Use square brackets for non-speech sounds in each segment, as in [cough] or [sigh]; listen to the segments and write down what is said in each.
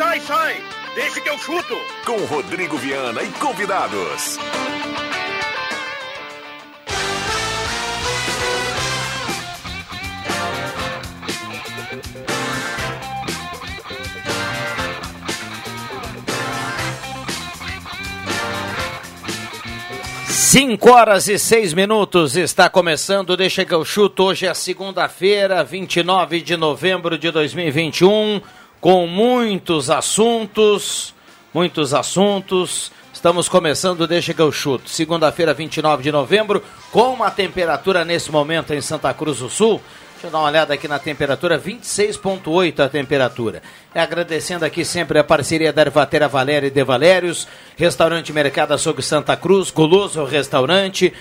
Sai, sai! Deixa que eu chuto! Com Rodrigo Viana e convidados. Cinco horas e seis minutos está começando. Deixa que eu chuto. Hoje é segunda-feira, 29 de novembro de 2021, com muitos assuntos, muitos assuntos. Estamos começando, deixa que eu chuto. Segunda-feira, 29 de novembro, com uma temperatura nesse momento em Santa Cruz do Sul. Deixa eu dar uma olhada aqui na temperatura, 26,8 a temperatura. É agradecendo aqui sempre a parceria da Ervatera Valéria e De Valérios, Restaurante Mercado Açougue Santa Cruz, Guloso Restaurante,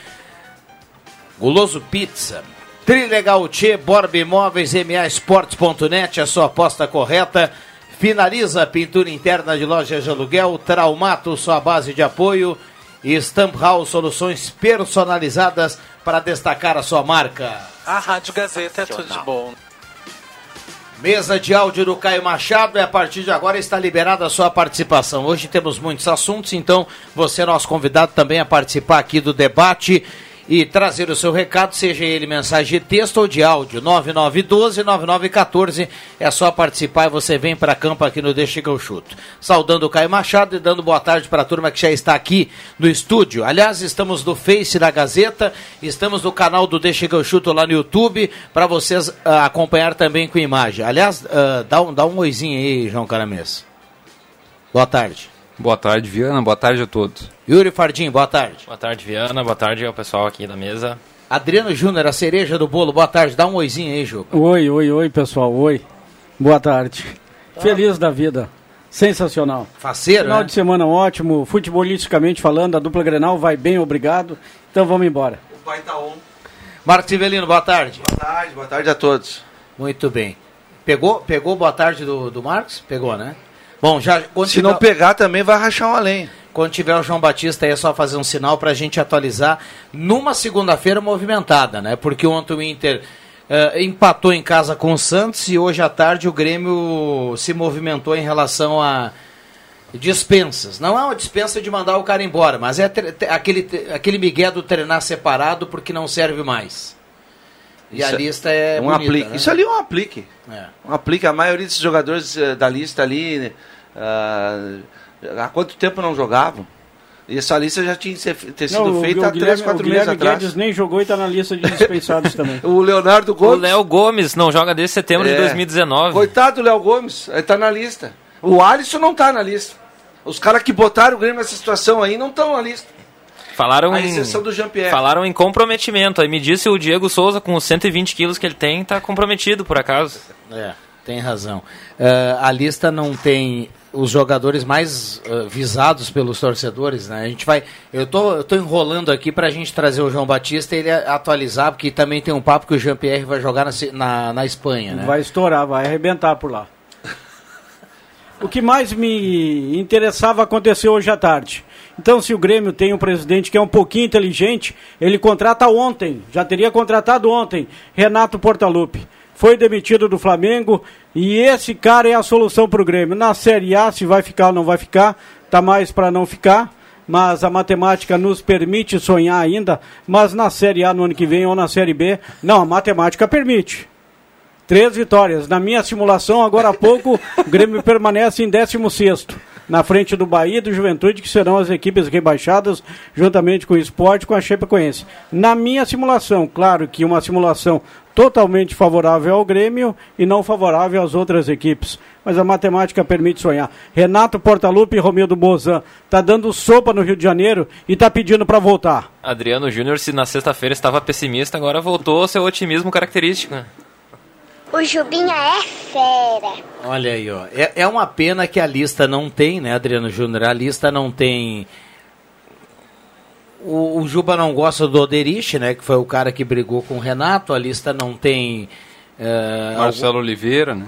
Guloso Pizza, Trilegal Tchê, Borba Imóveis, MA Esportes.net, a sua aposta correta. Finaliza a pintura interna de lojas de aluguel, Traumato, sua base de apoio e Stamp House, soluções personalizadas para destacar a sua marca. A Rádio Gazeta é tudo de bom. Mesa de áudio do Caio Machado e a partir de agora está liberada a sua participação. Hoje temos muitos assuntos, então você é nosso convidado também a participar aqui do debate e trazer o seu recado, seja ele mensagem de texto ou de áudio. 9912-9914 é só participar e você vem para campo aqui no Deixa que eu chuto. Saudando o Caio Machado e dando boa tarde para a turma que já está aqui no estúdio. Aliás, estamos no Face da Gazeta, estamos no canal do Deixa que eu chuto lá no YouTube para vocês uh, acompanhar também com imagem. Aliás, uh, dá, um, dá um oizinho aí, João Caramês. Boa tarde. Boa tarde, Viana. Boa tarde a todos. Yuri Fardim, boa tarde. Boa tarde, Viana. Boa tarde ao pessoal aqui da mesa. Adriano Júnior, a cereja do bolo. Boa tarde. Dá um oizinho aí, Ju. Oi, oi, oi, pessoal. Oi. Boa tarde. Feliz da vida. Sensacional. Faceiro, Final né? de semana ótimo. Futebolisticamente falando, a dupla Grenal vai bem, obrigado. Então vamos embora. O pai tá on. Marcos Civelino, boa tarde. Boa tarde, boa tarde a todos. Muito bem. Pegou, pegou boa tarde do, do Marcos? Pegou, né? Bom, já Se tiver, não pegar também vai rachar uma lenha. quando tiver o João Batista aí é só fazer um sinal pra gente atualizar numa segunda-feira movimentada, né? Porque ontem o Inter eh, empatou em casa com o Santos e hoje à tarde o Grêmio se movimentou em relação a dispensas. Não é uma dispensa de mandar o cara embora, mas é aquele, aquele migué do treinar separado porque não serve mais. E a Isso é- lista é um bonita, aplique. né? Isso ali é um aplique. É. Um aplique. A maioria desses jogadores eh, da lista ali, ah, há quanto tempo não jogavam? E essa lista já tinha ter sido Não, o- feita o há Guilherme, 3, 4 o meses Guilherme atrás. Guedes nem jogou e está na lista de dispensados também. [laughs] O Leonardo O Gomes. Léo Gomes não joga desde setembro de É. 2019. Coitado do Léo Gomes, ele tá na lista. O Alisson não tá na lista. Os caras que botaram o Grêmio nessa situação aí não estão na lista. Falaram A em, do Jean-Pierre. falaram em comprometimento. Aí me disse o Diego Souza, com os 120 quilos que ele tem, tá comprometido, por acaso. É, tem razão. Eh, a lista não tem os jogadores mais eh, visados pelos torcedores, né? A gente vai, eu tô, eu tô enrolando aqui pra gente trazer o João Batista e ele atualizar, porque também tem um papo que o Jean-Pierre vai jogar na, na, na Espanha, né? Vai estourar, vai arrebentar por lá. O que mais me interessava aconteceu hoje à tarde. Então, se o Grêmio tem um presidente que é um pouquinho inteligente, ele contrata ontem, já teria contratado ontem, Renato Portaluppi. Foi demitido do Flamengo e esse cara é a solução para o Grêmio. Na Série A, se vai ficar ou não vai ficar, tá mais para não ficar, mas a matemática nos permite sonhar ainda. Mas na Série A no ano que vem ou na Série B, não, a matemática permite. Três vitórias. Na minha simulação, agora há pouco, o Grêmio permanece em 16 na frente do Bahia e do Juventude, que serão as equipes rebaixadas, juntamente com o esporte com a Chapecoense. Na minha simulação, claro que uma simulação totalmente favorável ao Grêmio e não favorável às outras equipes. Mas a matemática permite sonhar. Renato Portaluppi e Romildo Bozan tá dando sopa no Rio de Janeiro e tá pedindo para voltar. Adriano Júnior, se na sexta-feira estava pessimista, agora voltou ao seu otimismo característico. O Jubinha é fera. Olha aí, ó. É, é uma pena que a lista não tem, né, Adriano Júnior? A lista não tem. O, o Juba não gosta do Oderich, né? Que foi o cara que brigou com o Renato. A lista não tem. eh, Marcelo Oliveira, né?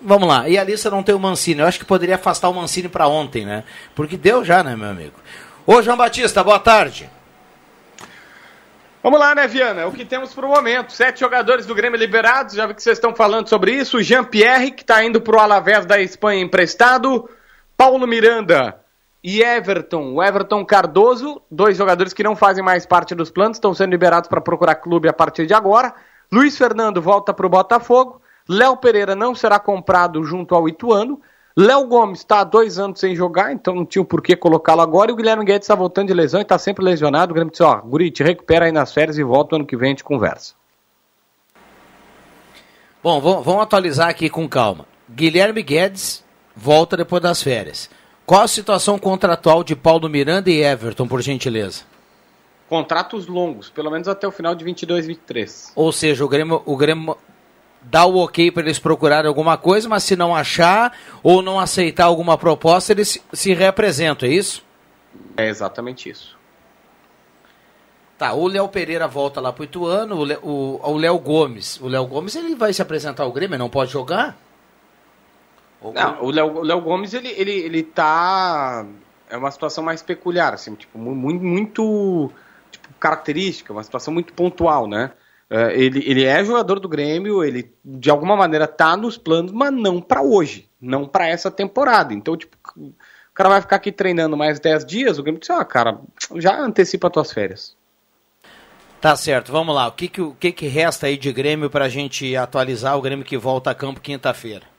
Vamos lá. E a lista não tem o Mancini. Eu acho que poderia afastar o Mancini para ontem, né? Porque deu já, né, meu amigo? Ô, João Batista, boa tarde. Vamos lá, né, Viana? O que temos pro momento. Sete jogadores do Grêmio liberados, já vi que vocês estão falando sobre isso. Jean-Pierre, que está indo pro Alavés da Espanha emprestado. Paulo Miranda e Everton. O Everton Cardoso, dois jogadores que não fazem mais parte dos planos, estão sendo liberados para procurar clube a partir de agora. Luiz Fernando volta pro Botafogo. Léo Pereira não será comprado junto ao Ituano. Léo Gomes está há dois anos sem jogar, então não tinha o porquê colocá-lo agora. E o Guilherme Guedes está voltando de lesão e está sempre lesionado. O Grêmio disse: Ó, Guri, te recupera aí nas férias e volta ano que vem a gente conversa. Bom, vamos, vamos atualizar aqui com calma. Guilherme Guedes volta depois das férias. Qual a situação contratual de Paulo Miranda e Everton, por gentileza? Contratos longos, pelo menos até o final de 22, 23. Ou seja, o Grêmio, o Grêmio dá o ok para eles procurarem alguma coisa, mas se não achar ou não aceitar alguma proposta, eles se, se reapresentam, é isso? É exatamente isso. Tá, o Léo Pereira volta lá pro Ituano, o Lé- o o Léo Gomes. O Léo Gomes ele vai se apresentar ao Grêmio, não pode jogar? Ou- Não, o Léo, o Léo Gomes, ele, ele, ele tá. É uma situação mais peculiar, assim, tipo, mu- muito, muito tipo, característica, uma situação muito pontual, né? É, ele, ele é jogador do Grêmio, ele de alguma maneira tá nos planos, mas não pra hoje, não pra essa temporada. Então, tipo, o cara vai ficar aqui treinando mais 10 dias, o Grêmio diz, ah, cara, já antecipa tuas férias. Tá certo, vamos lá. O que que, o que, que resta aí de Grêmio pra gente atualizar o Grêmio que volta a campo quinta-feira?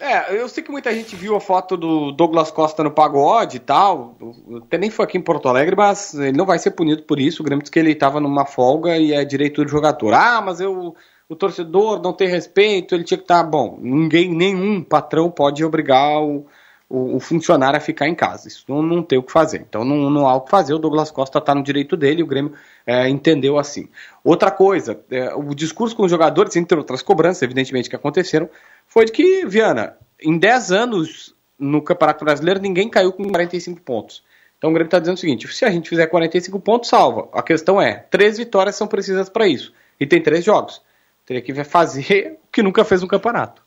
É, eu sei que muita gente viu a foto do Douglas Costa no pagode e tal. Até nem foi aqui em Porto Alegre, mas ele não vai ser punido por isso. O Grêmio disse que ele estava numa folga e é direito do jogador. Ah, mas eu, o torcedor não tem respeito, ele tinha que estar. Bom, ninguém, nenhum patrão pode obrigar o, o, o funcionário a ficar em casa. Isso não, não tem o que fazer. Então não, não há o que fazer. O Douglas Costa está no direito dele o Grêmio é, entendeu assim. Outra coisa, é, o discurso com os jogadores, entre outras cobranças, evidentemente, que aconteceram, foi de que, Viana, em 10 anos no Campeonato Brasileiro, ninguém caiu com 45 pontos. Então o Grêmio está dizendo o seguinte: se a gente fizer 45 pontos, salva. A questão é: três vitórias são precisas para isso. E tem três jogos. Teria que fazer o que nunca fez no campeonato.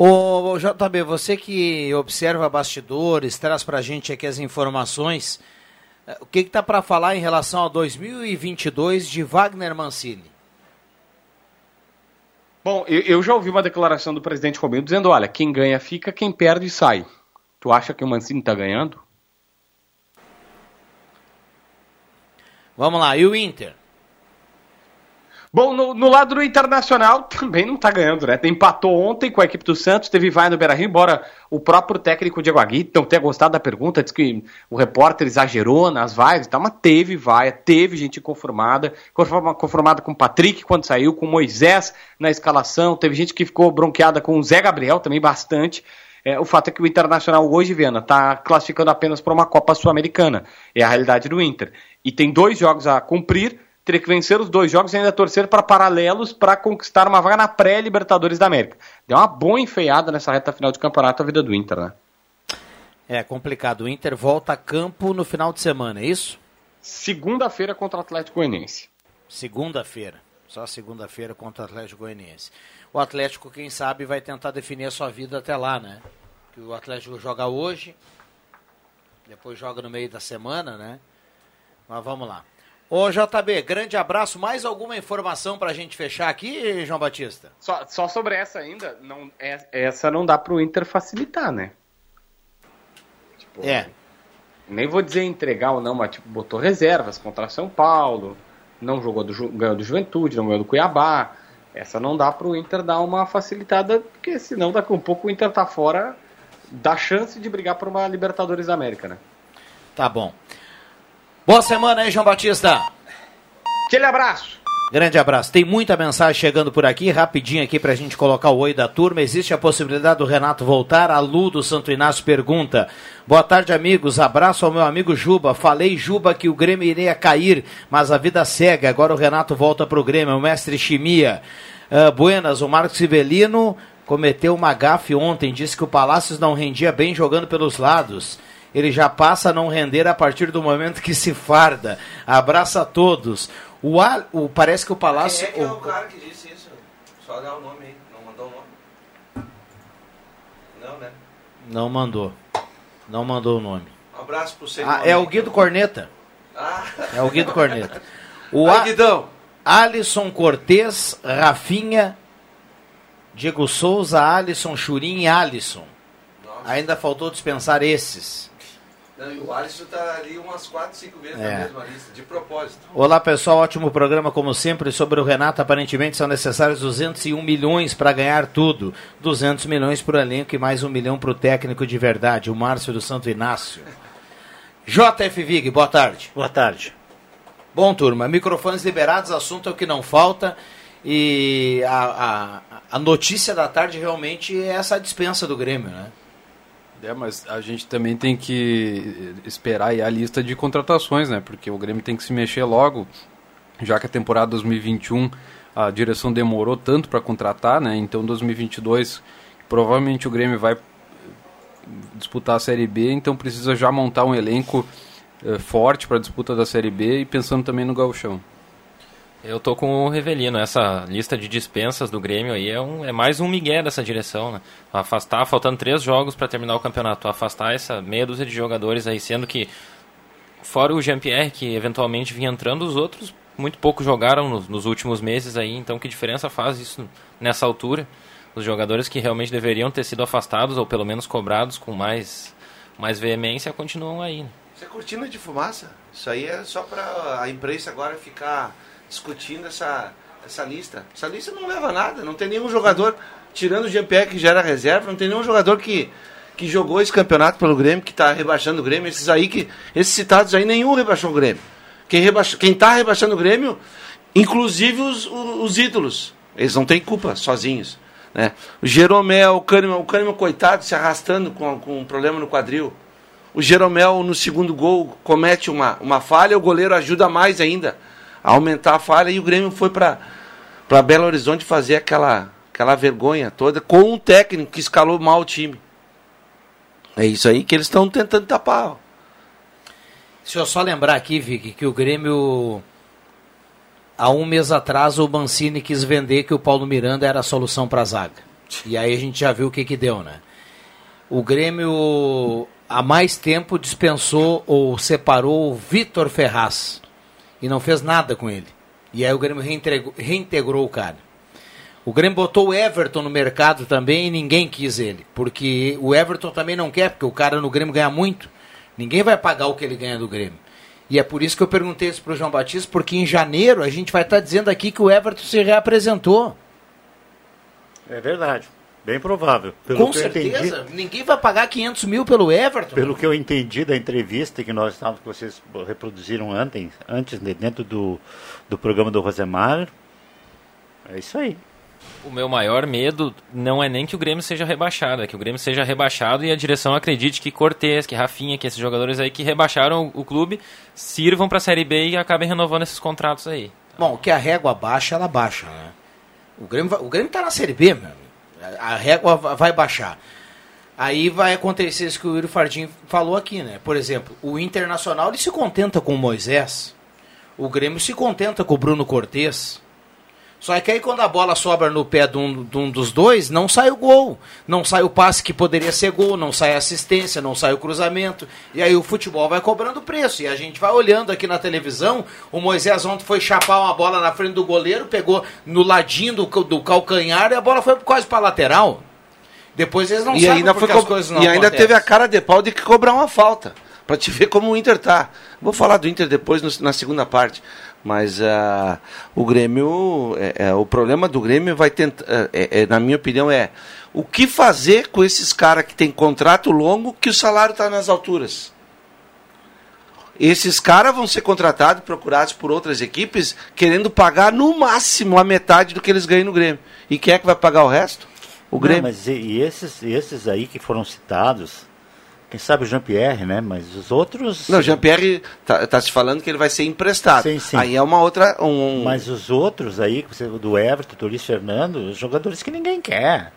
Ô, JB, você que observa bastidores, traz pra gente aqui as informações, eh, o que que tá para falar em relação a 2022 de Wagner Mancini? Bom, eu, eu já ouvi uma declaração do presidente Romeu dizendo: olha, quem ganha fica, quem perde sai. Tu acha que o Mancini está ganhando? Vamos lá, e o Inter? Bom, no, no lado do Internacional [laughs] também não tá ganhando, né? Empatou ontem com a equipe do Santos, teve vai no Beira-Rio, embora o próprio técnico Diego Aguirre não tenha gostado da pergunta, disse que o repórter exagerou nas vaias e tal, mas teve vaia, teve gente conformada, conforma- conformada com o Patrick quando saiu, com o Moisés na escalação, teve gente que ficou bronqueada com o Zé Gabriel também bastante. É, o fato é que o Internacional hoje, Viana, está classificando apenas para uma Copa Sul-Americana. É a realidade do Inter. E tem dois jogos a cumprir, teria que vencer os dois jogos e ainda torcer para paralelos para conquistar uma vaga na pré-Libertadores da América. Deu uma boa enfeiada nessa reta final de campeonato a vida do Inter, né? É complicado, o Inter volta a campo no final de semana, é isso? Segunda-feira contra o Atlético Goianiense. Segunda-feira, só segunda-feira contra o Atlético Goianiense. O Atlético, quem sabe, vai tentar definir a sua vida até lá, né? Que o Atlético joga hoje, depois joga no meio da semana, né? Mas vamos lá. Ô JB, grande abraço. Mais alguma informação pra gente fechar aqui, João Batista? Só, só sobre essa ainda, não, é- essa não dá pro Inter facilitar, né? Tipo, É. Nem vou dizer entregar ou não, mas tipo, botou reservas contra São Paulo, não jogou do, ganhou do Juventude, não ganhou do Cuiabá. Essa não dá pro Inter dar uma facilitada, porque senão daqui a um pouco o Inter tá fora da chance de brigar por uma Libertadores da América, né? Tá bom. Boa semana aí, João Batista. Aquele abraço! Grande abraço. Tem muita mensagem chegando por aqui, rapidinho aqui pra gente colocar o oi da turma. Existe a possibilidade do Renato voltar? A Lu do Santo Inácio pergunta. Boa tarde, amigos. Abraço ao meu amigo Juba. Falei, Juba, que o Grêmio iria cair, mas a vida segue. Agora o Renato volta pro Grêmio. O mestre Chimia. Ah, Buenas, o Marcos Rivelino cometeu uma gafe ontem, disse que o Palácios não rendia bem jogando pelos lados. Ele já passa a não render a partir do momento que se farda. Abraça a todos. O, o parece que o Palácio. Quem é que é o- o cara que disse isso? Só dá o nome aí. Não mandou o nome? Não, né? Não mandou. Não mandou o nome. Um abraço pro senhor. Ah, é o Guido Corneta. Ah, É o Guido Corneta. [laughs] O Vai, A- Guidão. Alisson Cortez, Rafinha, Diego Souza, Alisson, Churim e Alisson. Ainda faltou dispensar esses. Não, e o Alisson tá ali umas 4, 5 vezes É. na mesma lista, de propósito. Olá pessoal, ótimo programa como sempre. Sobre o Renato, aparentemente são necessários 201 milhões para ganhar tudo. 200 milhões para o elenco e mais um milhão para o técnico de verdade, o Márcio do Santo Inácio. JF Vig, boa tarde. Boa tarde. Bom, turma, microfones liberados, assunto é o que não falta. E a, a, a notícia da tarde realmente é essa dispensa do Grêmio, né? É, mas a gente também tem que esperar a lista de contratações, né? Porque o Grêmio tem que se mexer logo, já que a temporada 2021 a direção demorou tanto para contratar, né? Então 2022 provavelmente o Grêmio vai eh, disputar a Série B, então precisa já montar um elenco eh, forte para a disputa da Série B e pensando também no gauchão. Eu tô com o Revelino. Essa lista de dispensas do Grêmio aí é, um, é mais um migué dessa direção, né? Afastar, faltando três jogos para terminar o campeonato, afastar essa meia dúzia de jogadores aí, sendo que, fora o Jean-Pierre, que eventualmente vinha entrando, os outros muito pouco jogaram nos, nos últimos meses aí, então que diferença faz isso nessa altura? Os jogadores que realmente deveriam ter sido afastados, ou pelo menos cobrados com mais, mais veemência, continuam aí, né? Isso é cortina de fumaça. Isso aí é só para a imprensa agora ficar discutindo essa, essa lista. Essa lista não leva a nada. Não tem nenhum jogador, tirando o Jean-Pierre que já era reserva, não tem nenhum jogador que, que jogou esse campeonato pelo Grêmio, que está rebaixando o Grêmio. Esses aí que. Esses citados aí, nenhum rebaixou o Grêmio. Quem, rebaixa, quem tá rebaixando o Grêmio, inclusive os, os, os ídolos. Eles não têm culpa sozinhos. Né? O Jeromel, o Kahneman, o Kahneman, coitado, se arrastando com, com um problema no quadril. O Jeromel, no segundo gol, comete uma, uma falha, o goleiro ajuda mais ainda aumentar a falha e o Grêmio foi para Belo Horizonte fazer aquela, aquela vergonha toda com um técnico que escalou mal o time. É isso aí que eles estão tentando tapar. Deixa eu só lembrar aqui, Vic, que o Grêmio, há um mês atrás, o Mancini quis vender que o Paulo Miranda era a solução para a zaga. E aí a gente já viu o que que deu, né? O Grêmio, há mais tempo, dispensou ou separou o Vitor Ferraz e não fez nada com ele. E aí o Grêmio reintegrou, o cara. O Grêmio botou o Everton no mercado também e ninguém quis ele. Porque o Everton também não quer, porque o cara no Grêmio ganha muito. Ninguém vai pagar o que ele ganha do Grêmio. E é por isso que eu perguntei isso pro João Batista, porque em janeiro a gente vai estar dizendo aqui que o Everton se reapresentou. É verdade. Bem provável. Pelo Com que eu certeza. entendi- Ninguém vai pagar 500 mil pelo Everton. Pelo que eu entendi da entrevista que nós estávamos, que vocês reproduziram antes, antes de- dentro do, do programa do Rosemar, é isso aí. O meu maior medo não é nem que o Grêmio seja rebaixado, é que o Grêmio seja rebaixado e a direção acredite que Cortez, que Rafinha, que esses jogadores aí que rebaixaram o, o clube sirvam para a Série B e acabem renovando esses contratos aí. Bom, que a régua baixa, ela baixa, né? O Grêmio, o Grêmio tá na Série B, meu. amigo. A régua va- vai baixar. Aí vai acontecer isso que o Yuri Fardim falou aqui, né? Por exemplo, o Internacional ele se contenta com o Moisés. O Grêmio se contenta com o Bruno Cortes. Só que aí quando a bola sobra no pé de um, de um dos dois, não sai o gol. Não sai o passe que poderia ser gol, não sai a assistência, não sai o cruzamento. E aí o futebol vai cobrando preço. E a gente vai olhando aqui na televisão, o Moisés ontem foi chapar uma bola na frente do goleiro, pegou no ladinho do, do calcanhar e a bola foi quase para lateral. Depois eles não e sabem ainda, porque foi as co- coisas não e ainda acontecem. teve a cara de pau de que cobrar uma falta. Pra te ver como o Inter tá. Vou falar do Inter depois no- na segunda parte. Mas ah, o Grêmio. é, é, o problema do Grêmio vai tentar. é, é, na minha opinião, é o que fazer com esses caras que tem contrato longo que o salário está nas alturas. Esses caras vão ser contratados, procurados por outras equipes, querendo pagar no máximo a metade do que eles ganham no Grêmio. E quem é que vai pagar o resto? O Não, Grêmio. mas e, e esses, esses aí que foram citados, quem sabe o Jean-Pierre, né? Mas os outros. Não, o Jean-Pierre tá, tá se falando que ele vai ser emprestado. Sim, sim. Aí é uma outra. Um... Mas os outros aí, que você- do Everton, do Luiz Fernando, os jogadores que ninguém quer.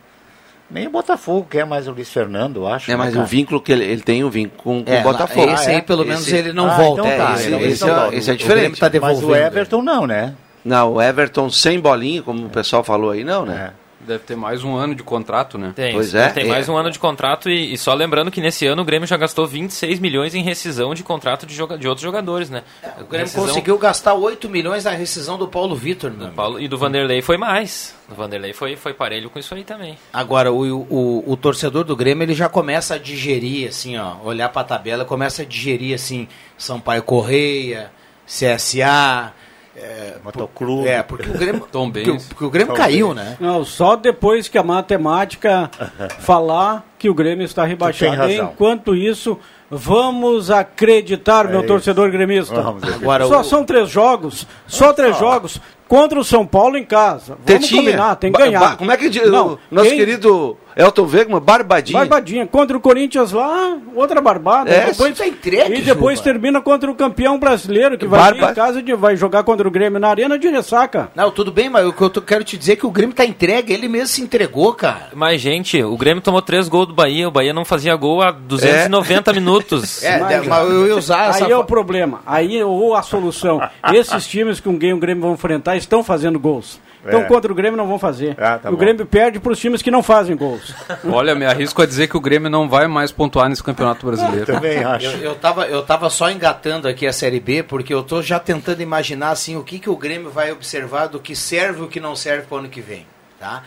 Nem o Botafogo quer mais o Luiz Fernando, eu acho. É, né, mas cara? o vínculo que ele, ele tem, o vínculo com, com É, o Botafogo. esse aí, pelo menos, ele não Ah, volta. então tá, É, esse- então esse então é- tá. esse é O- diferente. o tá. Mas o Everton não, né? Não, o Everton sem bolinha, como o pessoal falou aí, não, né? Deve ter mais um ano de contrato, né? Tem, Pois é, tem é. mais um ano de contrato e, e só lembrando que nesse ano o Grêmio já gastou 26 milhões em rescisão de contrato de, joga- de outros jogadores, né? O Grêmio Rescisão- conseguiu gastar 8 milhões na rescisão do Paulo Vitor, meu amigo. Paulo, e do Vanderlei foi mais. O Vanderlei foi, foi parelho com isso aí também. Agora, o, o, o torcedor do Grêmio, ele já começa a digerir, assim, ó, olhar pra tabela, começa a digerir, assim, Sampaio Correia, CSA... É, Motoclube. É, porque o Grêmio, Tom porque, porque o Grêmio Tom caiu, Benz. né? Não, só depois que a matemática [laughs] falar que o Grêmio está rebaixado. Enquanto isso, vamos acreditar, meu isso. torcedor gremista. Agora, só o- são três jogos, só três jogos contra o São Paulo em casa. Vamos Tetinha. combinar, tem que ganhar. ba- Como é que diz Não, o nosso quem- querido Elton Wegman, barbadinho? Barbadinha. Contra o Corinthians lá, outra barbada. É, depois, isso tá entregue, e depois Juba. termina contra o campeão brasileiro, que vai vir Barba- em casa de vai jogar contra o Grêmio na arena de ressaca. Não, tudo bem, mas o que eu tô- quero te dizer é que o Grêmio tá entregue, ele mesmo se entregou, cara. Mas, gente, o Grêmio tomou três gols do Bahia, o Bahia não fazia gol há 290 minutos. [laughs] É, Mas- mas eu ia usar essa... Aí é o problema. Aí ou a solução. [laughs] Esses times que o Grêmio o Grêmio vão enfrentar estão fazendo gols. Então É. contra o Grêmio não vão fazer. Ah, tá o bom. Grêmio perde para os times que não fazem gols. [laughs] Olha, me arrisco a dizer que o Grêmio não vai mais pontuar nesse Campeonato Brasileiro. Também acho. Eu, eu, tava, eu tava só engatando aqui a Série B, porque eu tô já tentando imaginar assim o que, que o Grêmio vai observar do que serve e o que não serve para o ano que vem. Tá?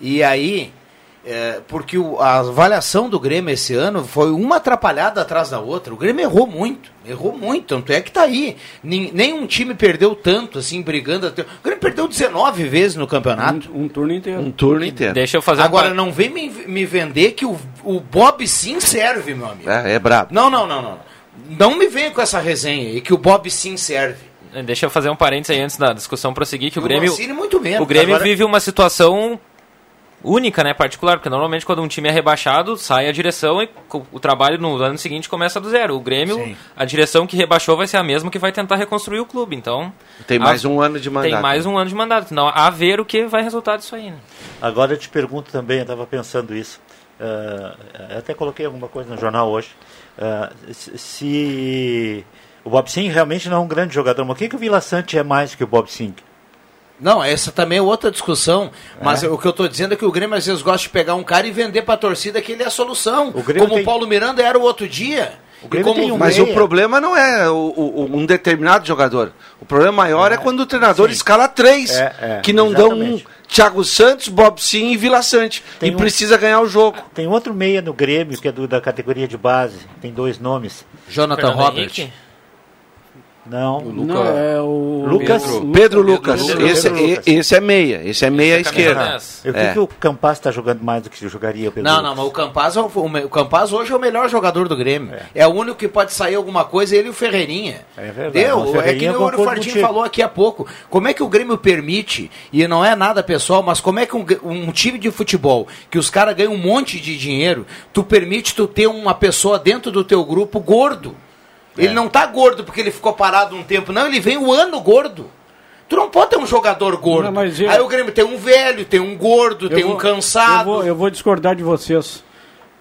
E aí, é, porque o- a avaliação do Grêmio esse ano foi uma atrapalhada atrás da outra. O Grêmio errou muito, errou muito, tanto é que tá aí. Nin- Nenhum time perdeu tanto, assim, brigando até. O Grêmio perdeu 19 vezes no campeonato. Um, um turno inteiro. Um turno inteiro. Deixa eu fazer um Agora, não vem me, me vender que o, o Bob sim serve, meu amigo. É, é brabo. Não, não, não, não. Não me venha com essa resenha aí que o Bob sim serve. Deixa eu fazer um parênteses aí antes da discussão prosseguir, que o O Grêmio, Mancini muito menos. o Grêmio Agora- vive uma situação única, né, particular, porque normalmente quando um time é rebaixado, sai a direção e o trabalho no ano seguinte começa do zero. O Grêmio, Sim. a direção que rebaixou vai ser a mesma que vai tentar reconstruir o clube, então... Tem a- mais um ano de mandato. Tem mais um ano de mandato, então a ver o que vai resultar disso aí, né? Agora eu te pergunto também, eu estava pensando isso. eu até coloquei alguma coisa no jornal hoje. ah, se, o Bob Sim realmente não é um grande jogador, mas o que, que o Vila Sante é mais que o Bob Sim? Não, essa também é outra discussão. Mas É. o que eu estou dizendo é que o Grêmio às vezes gosta de pegar um cara e vender para a torcida que ele é a solução. O como tem- o Paulo Miranda era o outro dia. O E como um Mas meia. o problema não é o- o- um determinado jogador. O problema maior é, quando o treinador escala três, É, é, que não dão um exatamente. Thiago Santos, Bob Sim e Vila Sante. Tem e um- precisa ganhar o jogo. Tem outro meia no Grêmio, que é do, da categoria de base. Tem dois nomes. Jonathan Fernando Robert. Henrique? Não. Luca- Não, é o Lucas- Pedro. Pedro Lucas. Pedro esse, Lucas. e- esse é meia. Esse é meia Esse é esquerda. 10. Eu É. que o Campas está jogando mais do que jogaria o Pedro Não, Lucas. não, mas o Campaz, é o, o o Campaz hoje é o melhor jogador do Grêmio. É. o único que pode sair alguma coisa, ele e o Ferreirinha. É verdade, Deu? o É que nem o Fardinho falou aqui há pouco. Como é que o Grêmio permite, e não é nada pessoal, mas como é que um, um time de futebol, que os caras ganham um monte de dinheiro, tu permite tu ter uma pessoa dentro do teu grupo gordo? É. Ele não tá gordo porque ele ficou parado um tempo, não, ele vem o ano gordo. Tu não pode ter um jogador gordo. Não, mas eu- Aí o Grêmio tem um velho, tem um gordo, Eu tem vou- um cansado. Eu vou, eu vou discordar de vocês.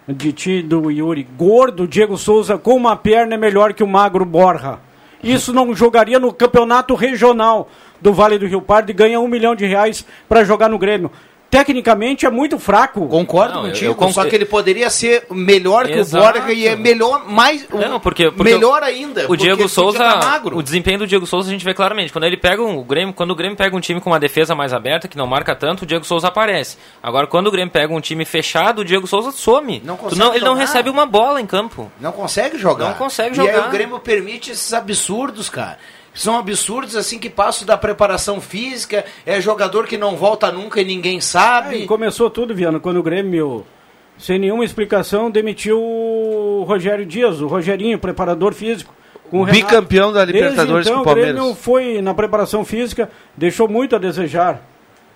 De ti e do Yuri. Gordo, Diego Souza com uma perna é melhor que o magro Borja. Isso não jogaria no campeonato regional do Vale do Rio Pardo e ganha um milhão de reais para jogar no Grêmio. Tecnicamente é muito fraco. Concordo Não, contigo, eu conc- só que ele poderia ser melhor que Exato. o Borja e é melhor, mais, Não, porque, porque melhor ainda. O Diego Souza, tá magro. o desempenho do Diego Souza a gente vê claramente. Quando ele pega um, o Grêmio, quando o Grêmio pega um time com uma defesa mais aberta, que não marca tanto, o Diego Souza aparece. Agora, quando o Grêmio pega um time fechado, o Diego Souza some. Não consegue não- ele não jogar. recebe uma bola em campo. Não consegue jogar. Não consegue E aí jogar. o Grêmio permite esses absurdos, cara. São absurdos assim que passam da preparação física, é jogador que não volta nunca e ninguém sabe. começou tudo, Viana, quando o Grêmio, sem nenhuma explicação, demitiu o Rogério Dias, o Rogerinho, preparador físico. com o. Bicampeão da Desde Libertadores então, com o o Grêmio Palmeiras. foi na preparação física, deixou muito a desejar.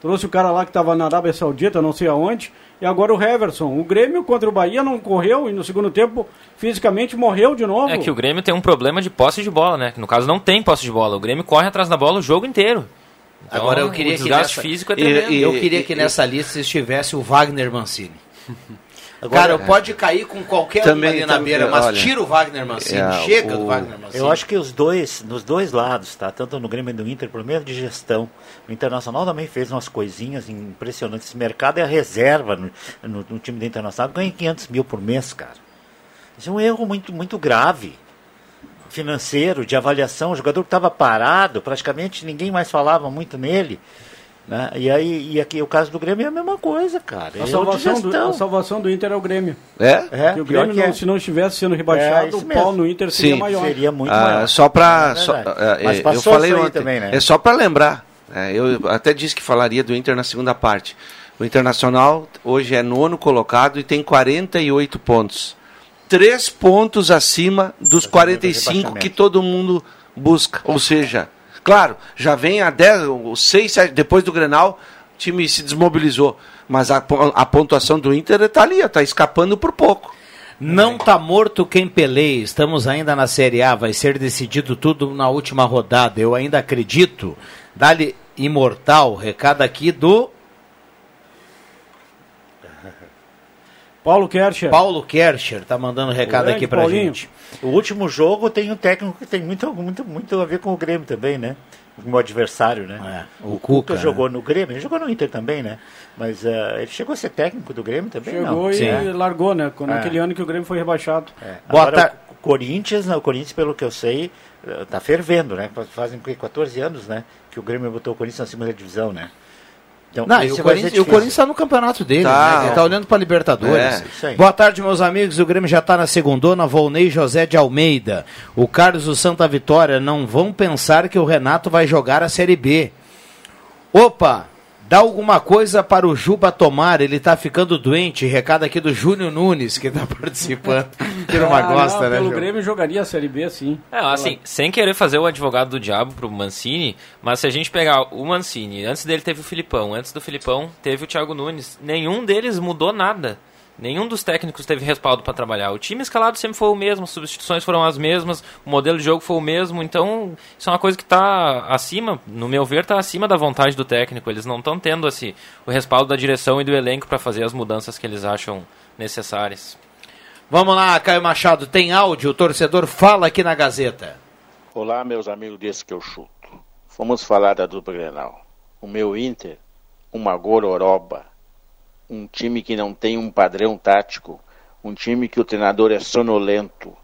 Trouxe o cara lá que estava na Arábia Saudita, não sei aonde, E agora o Heverson. O Grêmio contra o Bahia não correu e no segundo tempo fisicamente morreu de novo. É que o Grêmio tem um problema de posse de bola, né? No caso, não tem posse de bola. O Grêmio corre atrás da bola o jogo inteiro. Então, Agora eu queria o que desgaste nessa, físico é tremendo. eu queria que nessa lista estivesse o Wagner Mancini. [laughs] Agora- Cara, pode cair com qualquer Também- um ali na também, beira, mas olha, tira o Wagner Mancini, é, chega o- do Wagner Mancini. Eu acho que os dois, nos dois lados, tá? Tanto no Grêmio e no Inter, problema de gestão. O Internacional também fez umas coisinhas impressionantes. Esse mercado é a reserva no, no- no time do Internacional. Ganha 500 mil por mês, cara. Isso é um erro muito, muito grave. Financeiro, de avaliação. O jogador estava parado, praticamente ninguém mais falava muito nele. Né? E aí, e aqui o caso do Grêmio é a mesma coisa, cara. É A de salvação, do, a salvação do Inter é o Grêmio. É? É, Que o Grêmio, que é. não- se não estivesse sendo É, rebaixado, isso o pau no Inter seria Sim. maior. Seria muito Ah, maior. só para É é, Mas eu falei isso aí ontem também, né? é só para lembrar é, eu até disse que falaria do Inter na segunda parte o Internacional hoje é nono colocado e tem 48 pontos três pontos acima dos 45 que todo mundo busca ou seja claro já vem a 10 os 6 7, depois do Grenal o time se desmobilizou mas a, a pontuação do Inter está ali está escapando por pouco Não tá morto quem peleia. Estamos ainda na Série A. Vai ser decidido tudo na última rodada. Eu ainda acredito. Dali Imortal, recado aqui do Paulo Kercher. Paulo Kercher. Tá mandando recado Grande aqui pra Paulinho. gente. O último jogo tem um técnico que tem muito, muito, muito a ver com o Grêmio também, né? O adversário, né? É, o o Cuca, Cuca jogou né? no Grêmio, ele jogou no Inter também, né? Mas eh, ele chegou a ser técnico do Grêmio também, Chegou não? e É. largou, né? Quando- É. Naquele ano que o Grêmio foi rebaixado. É. Boa o Corinthians, né, o Corinthians, pelo que eu sei, eh, tá fervendo, né? Fazem o quê? 14 anos, né? Que o Grêmio botou o Corinthians na segunda divisão, né? Então, Não, o Corinthians, o. Corinthians tá no campeonato dele, Tá. né? Ele tá olhando pra Libertadores. É. Boa tarde, meus amigos. O Grêmio já tá na segundona. Volney José de Almeida. O Carlos do Santa Vitória. Não vão pensar que o Renato vai jogar a Série B. Opa! Dá alguma coisa para o Juba tomar, ele tá ficando doente. Recado aqui do Júnior Nunes, que tá [laughs] participando. Que não Ah, gosta, não, né, Pelo Ju? Grêmio jogaria a Série B, sim. É, assim, sem querer fazer o advogado do diabo pro Mancini, mas se a gente pegar o Mancini, antes dele teve o Filipão, antes do Filipão teve o Thiago Nunes, nenhum deles mudou nada. Nenhum dos técnicos teve respaldo para trabalhar. O time escalado sempre foi o mesmo, as substituições foram as mesmas, o modelo de jogo foi o mesmo, então isso é uma coisa que está acima, no meu ver, está acima da vontade do técnico. Eles não estão tendo assim, o respaldo da direção e do elenco para fazer as mudanças que eles acham necessárias. Vamos lá, Caio Machado, tem áudio, o torcedor fala aqui na Gazeta. Olá, meus amigos desse que eu chuto. Vamos falar da dupla Grenal. O meu Inter, uma gororoba. Um time que não tem um padrão tático. Um time que o treinador é sonolento.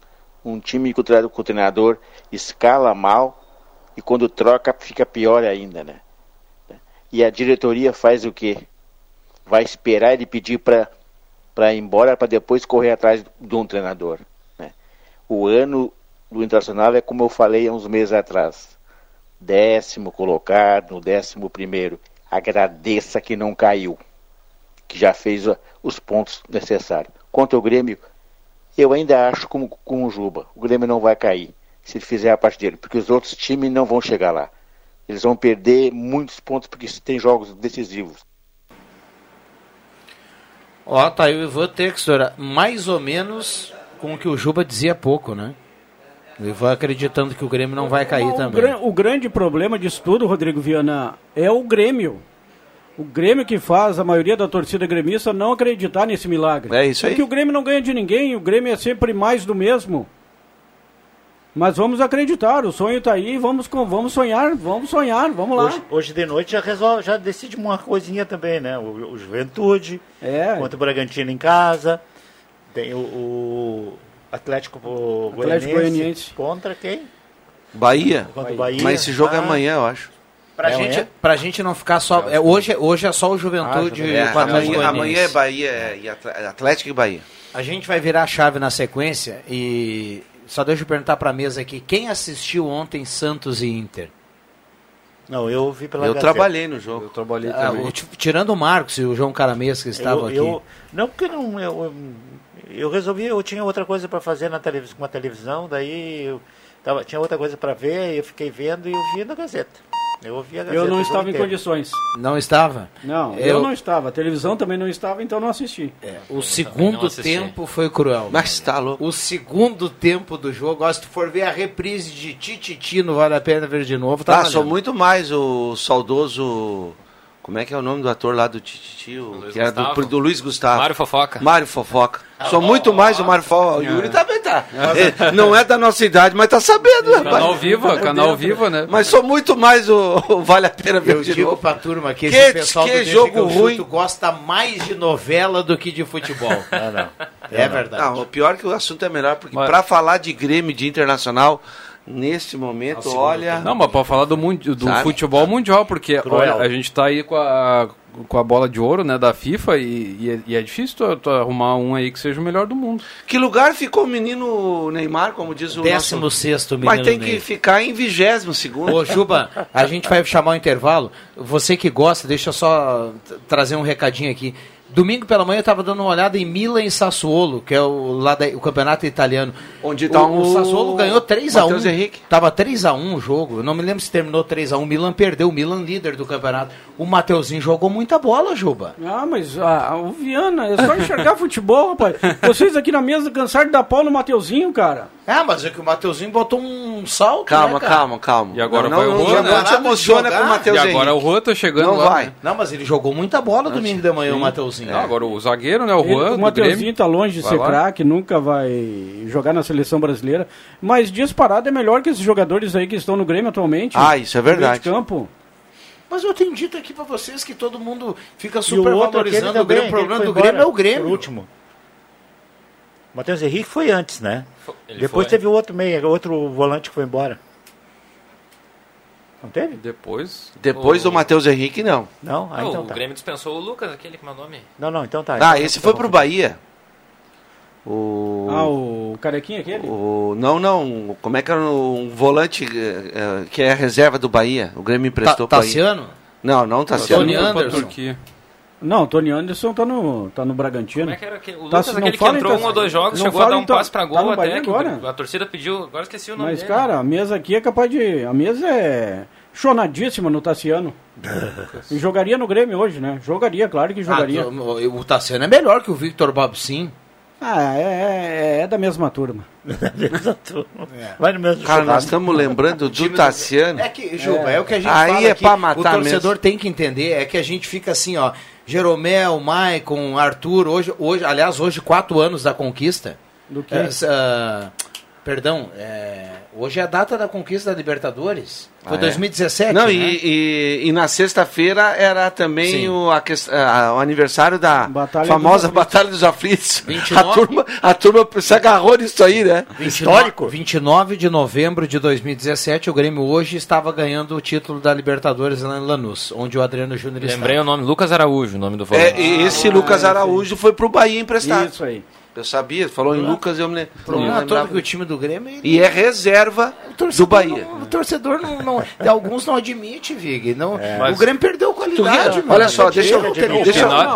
Um time que o treinador escala mal e quando troca fica pior ainda, né? E a diretoria faz o quê? Vai esperar ele pedir para para ir embora para depois correr atrás de um treinador. Né? O ano do Internacional é como eu falei há uns meses atrás. Décimo colocado, no décimo primeiro. Agradeça que não caiu. Que já fez ó, os pontos necessários. Quanto ao Grêmio, eu ainda acho como com o Juba. O Grêmio não vai cair se ele fizer a parte dele, porque os outros times não vão chegar lá. Eles vão perder muitos pontos porque tem jogos decisivos. Ó, tá aí o Ivan Textor, mais ou menos com o que o Juba dizia há pouco, né? O Ivan acreditando que o Grêmio não vai cair o, também. gran- o grande problema disso tudo, Rodrigo Viana, é o Grêmio. O Grêmio que faz a maioria da torcida gremista não acreditar nesse milagre. É isso aí. Porque o Grêmio não ganha de ninguém, o Grêmio é sempre mais do mesmo. Mas vamos acreditar, o sonho está aí, vamos, vamos sonhar, vamos sonhar, vamos lá. Hoje, hoje de noite já resolve, já decide uma coisinha também, né? O, o Juventude, É. contra o Bragantino em casa, tem o, o Atlético, Atlético Goianiense. contra quem? Bahia. Contra o Bahia. Mas esse jogo é Ah, amanhã, eu acho. Pra, É, gente, é? pra gente não ficar só. É, hoje, hoje é só o Juventude É, o Atlético amanhã, amanhã é. Bahia é, e Atl- Atlético e Bahia. A gente vai virar a chave na sequência e só deixa eu perguntar pra mesa aqui, quem assistiu ontem Santos e Inter? Não, eu vi pela Eu Gazeta. trabalhei no jogo. Eu trabalhei Ah, também. tirando o Marcos e o João Caramês que estavam eu, aqui. eu- não, porque não, eu, eu, eu resolvi, eu tinha outra coisa para fazer na televisão, com a televisão, daí eu tava, tinha outra coisa para ver, eu fiquei vendo e eu vi na Gazeta. Eu ouvi a Eu não estava em condições. Não estava? Não, eu, não estava. A televisão também não estava, então não assisti. O segundo tempo foi cruel. Mas tá louco. O segundo tempo do jogo, ó, se tu for ver a reprise de Tititi, não vale a pena ver de novo. Tá Ah, sou muito mais o saudoso. Como é que é o nome do ator lá do Tititi? Que era do, do Luiz Gustavo. Mário Fofoca. Mário Fofoca. Sou muito mais o Mário Fofoca. O Yuri também tá. É, não é da nossa idade, mas tá sabendo, Canal rapaz. Viva, canal Viva, né? Mas sou muito mais o, o Vale a Pena Ver Eu de digo novo. pra turma que, Que- esse pessoal que do jogo ruim. gosta mais de novela do que de futebol. [laughs] É verdade. Não, o pior é que o assunto é melhor, porque Mas- pra falar de Grêmio, de Internacional, neste momento, olha... Não, mas para falar do, mundi- do Sabe? futebol mundial, porque Cruel. olha, a gente tá aí com a, com a bola de ouro né, da FIFA e, e é, e é difícil tu, tu arrumar um aí que seja o melhor do mundo. Que lugar ficou o menino Neymar, como diz o Décimo nosso... sexto, menino Mas tem Ney. que ficar em vigésimo segundo. Ô, Juba, a [laughs] gente vai chamar o intervalo. Você que gosta, deixa eu só trazer um recadinho aqui. Domingo pela manhã eu estava dando uma olhada em Milan e Sassuolo, que é o, lá da- o campeonato italiano. Onde tá o, o- o Sassuolo ganhou 3x1. Matheus Henrique. Tava 3x1 o jogo. Eu não me lembro se terminou 3x1. O Milan perdeu, o Milan líder do campeonato. O Mateuzinho jogou muita bola, Juba. Ah, mas ah, o Viana, é só enxergar [laughs] futebol, rapaz. Vocês aqui na mesa cansaram de dar pau no Mateuzinho, cara. Ah, mas é que o Mateuzinho botou um salto. Calma, né, cara? calma, calma. E agora não, vai não, o Juan, não, né? não te emociona com o Matheus e agora Henrique. o Juan tá chegando Não lá. vai. né? Não, mas ele jogou muita bola domingo de manhã, o Mateuzinho. Não, agora o zagueiro, né? O Ele- Juan, o do Mateuzinho Grêmio. tá longe de Vai ser craque, nunca vai jogar na seleção brasileira. Mas disparado é melhor que esses jogadores aí que estão no Grêmio atualmente. Ah, isso é verdade. de campo. Mas eu tenho dito aqui pra vocês que todo mundo fica o outro aquele supervalorizando o Grêmio. O problema do Grêmio é o Grêmio. O último. O Matheus Henrique foi antes, né? Ele Depois foi. teve o outro meio, outro volante que foi embora. Não teve? Depois. Depois O- do Matheus Henrique, não. Não? Ah, então o tá. Grêmio dispensou o Lucas, aquele que é o meu nome. Não, não, então tá. Ah, Então esse tá foi pro Bahia. O... Ah, o carequinha aquele? o... Não, não. Como é que era um volante eh, que é a reserva do Bahia? O Grêmio emprestou Bahia. Tassiano? Não, não Tassiano. Tony Anderson. Não, o Tony Anderson tá no, tá no Bragantino. Como é que era aquele, o Tá, Lucas, não aquele que fala, entrou então, um ou dois jogos, chegou a dar um então, passe pra tá gol no até, que agora? a torcida pediu, agora esqueci o nome Mas, dele. cara, a mesa aqui é capaz de. A mesa é chonadíssima no Tassiano. [laughs] e jogaria no Grêmio hoje, né? Jogaria, claro que jogaria. Ah, o, o Tassiano é melhor que o Victor Babsin. Ah, é, é, é da mesma turma. [laughs] Vai no mesmo Cara, nós estamos lembrando [laughs] do Tassiano. É que, Juba, é, o que a gente Aí fala é aqui. pra matar O torcedor mesmo. tem que entender, é que a gente fica assim, ó. Jeromel, Maicon, Arthur, hoje, hoje, aliás, hoje, quatro anos da conquista. Do que? É, ah, perdão, é, hoje é a data da conquista da Libertadores. Foi Ah, é? 2017. Não, né? e, e, e na sexta-feira era também o, a a- o aniversário da Batalha famosa dos. Batalha dos Aflitos. 29. A turma, a turma se agarrou nisso aí, né? 29, 29 de novembro de 2017, o Grêmio hoje estava ganhando o título da Libertadores lá em Lanús, onde o Adriano Júnior. Lembrei o nome, Lucas Araújo, o nome do É, volante. e esse Lucas Araújo foi pro Bahia emprestado. Isso aí. Eu sabia, falou em Lucas, eu me lembro. O problema todo é que o time do Grêmio... ele- E é reserva do Bahia. não- o torcedor não, não- [laughs] alguns não admite, Vig. Não, Mas- o Grêmio perdeu qualidade. Meu. Olha só, deixa eu, Não deixa,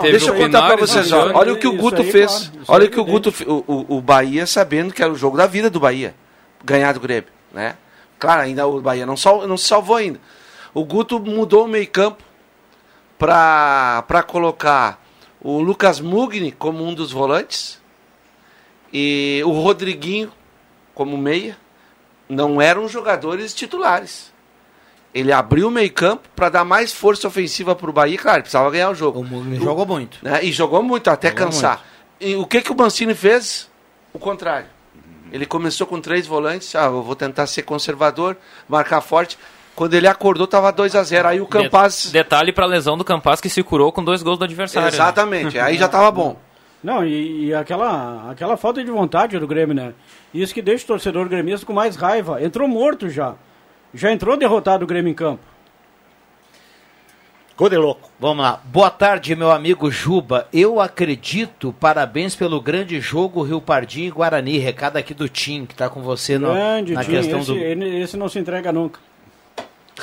teve deixa eu contar pra vocês. ó. Olha o que o Guto aí, fez. claro. Olha o que o é Guto. o, o Bahia sabendo que era o jogo da vida do Bahia. Ganhar do Grêmio. Né? Claro, ainda o Bahia não, sal, não se salvou ainda. O Guto mudou o meio-campo para colocar o Lucas Mugni como um dos volantes e o Rodriguinho como meia. Não eram jogadores titulares. Ele abriu o meio-campo para dar mais força ofensiva para o Bahia. Claro, precisava ganhar o jogo. O Mugni jogou muito. Né? E jogou muito, até Jogou cansar. E o que, que o Mancini fez? O contrário. Ele começou com três volantes. Ah, eu vou tentar ser conservador, marcar forte. Quando ele acordou, estava 2 a 0 Aí o Campaz. De- detalhe pra lesão do Campaz que se curou com dois gols do adversário. né? Exatamente. Aí já estava bom. Não, e, e aquela, aquela falta de vontade do Grêmio, né? Isso que deixa o torcedor gremista com mais raiva. Entrou morto já. Já entrou derrotado o Grêmio em campo. De louco. Vamos lá. Boa tarde, meu amigo Juba. Eu acredito, parabéns pelo grande jogo Rio Pardinho e Guarani. Recado aqui do Tim, que está com você no, Grande, na time. questão Esse, do... ele- esse não se entrega nunca.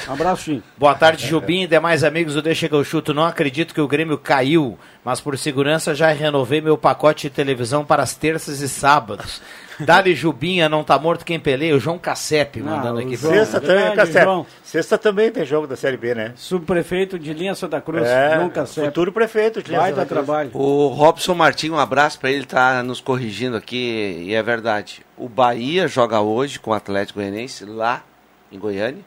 Abraço, Tim. Boa tarde, Jubim e demais amigos do Deixa que eu chuto. Não acredito que o Grêmio caiu, mas por segurança já renovei meu pacote de televisão para as terças e sábados. [laughs] Dali Jubinha, não tá morto quem peleia. O João Cassep mandando aqui. pra- Sexta também, Cassete. João. Sexta também tem jogo da Série B, né? Subprefeito de Linha Santa Cruz, É, João Cassep. futuro prefeito de Linha Baita Santa Cruz. trabalho. O Robson Martins, um abraço para ele, tá nos corrigindo aqui, e é verdade. O Bahia joga hoje com o Atlético Goianiense lá em Goiânia,